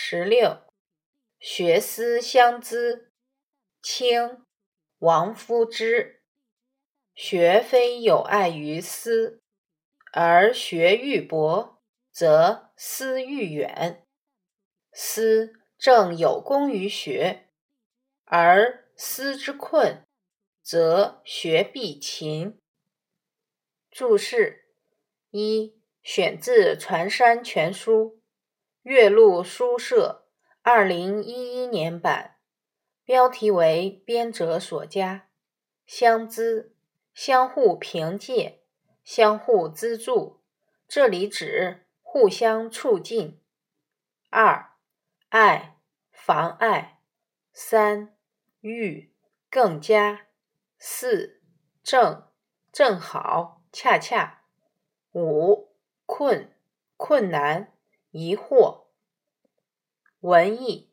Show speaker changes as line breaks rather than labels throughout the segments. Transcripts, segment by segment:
十六，学思相资，清，王夫之。学非有爱于思，而学愈博，则思愈远。思正有功于学，而思之困，则学必勤。注释一。选自《传山全书》，岳麓书社，二零一一年版，标题为编者所加。相资，相互凭借，相互资助，这里指互相促进。二，爱，妨碍。三，欲，更加。四，正，正好，恰恰。五。困，困难，疑惑。文艺，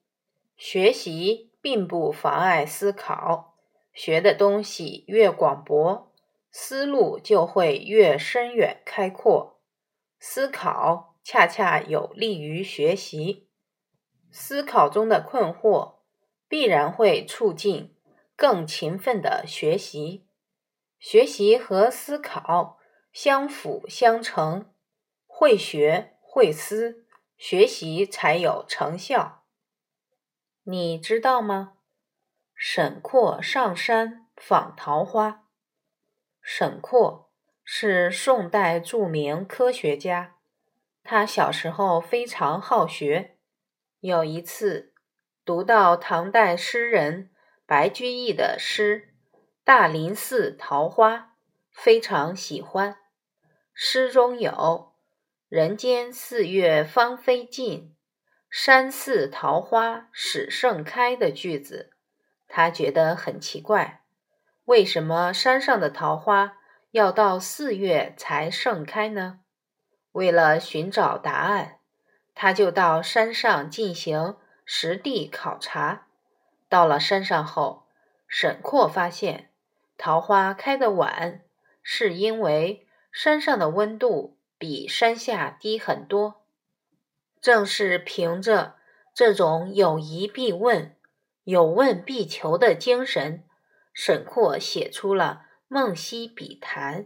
学习并不妨碍思考，学的东西越广博，思路就会越深远开阔。思考恰恰有利于学习，思考中的困惑必然会促进更勤奋的学习。学习和思考相辅相成。会学会思，学习才有成效。你知道吗？沈括上山访桃花。沈括是宋代著名科学家，他小时候非常好学。有一次读到唐代诗人白居易的诗《大林寺桃花》，非常喜欢。诗中有。人间四月芳菲尽，山寺桃花始盛开的句子，他觉得很奇怪，为什么山上的桃花要到四月才盛开呢？为了寻找答案，他就到山上进行实地考察。到了山上后，沈括发现桃花开得晚，是因为山上的温度。比山下低很多，正是凭着这种有疑必问、有问必求的精神，沈括写出了《梦溪笔谈》。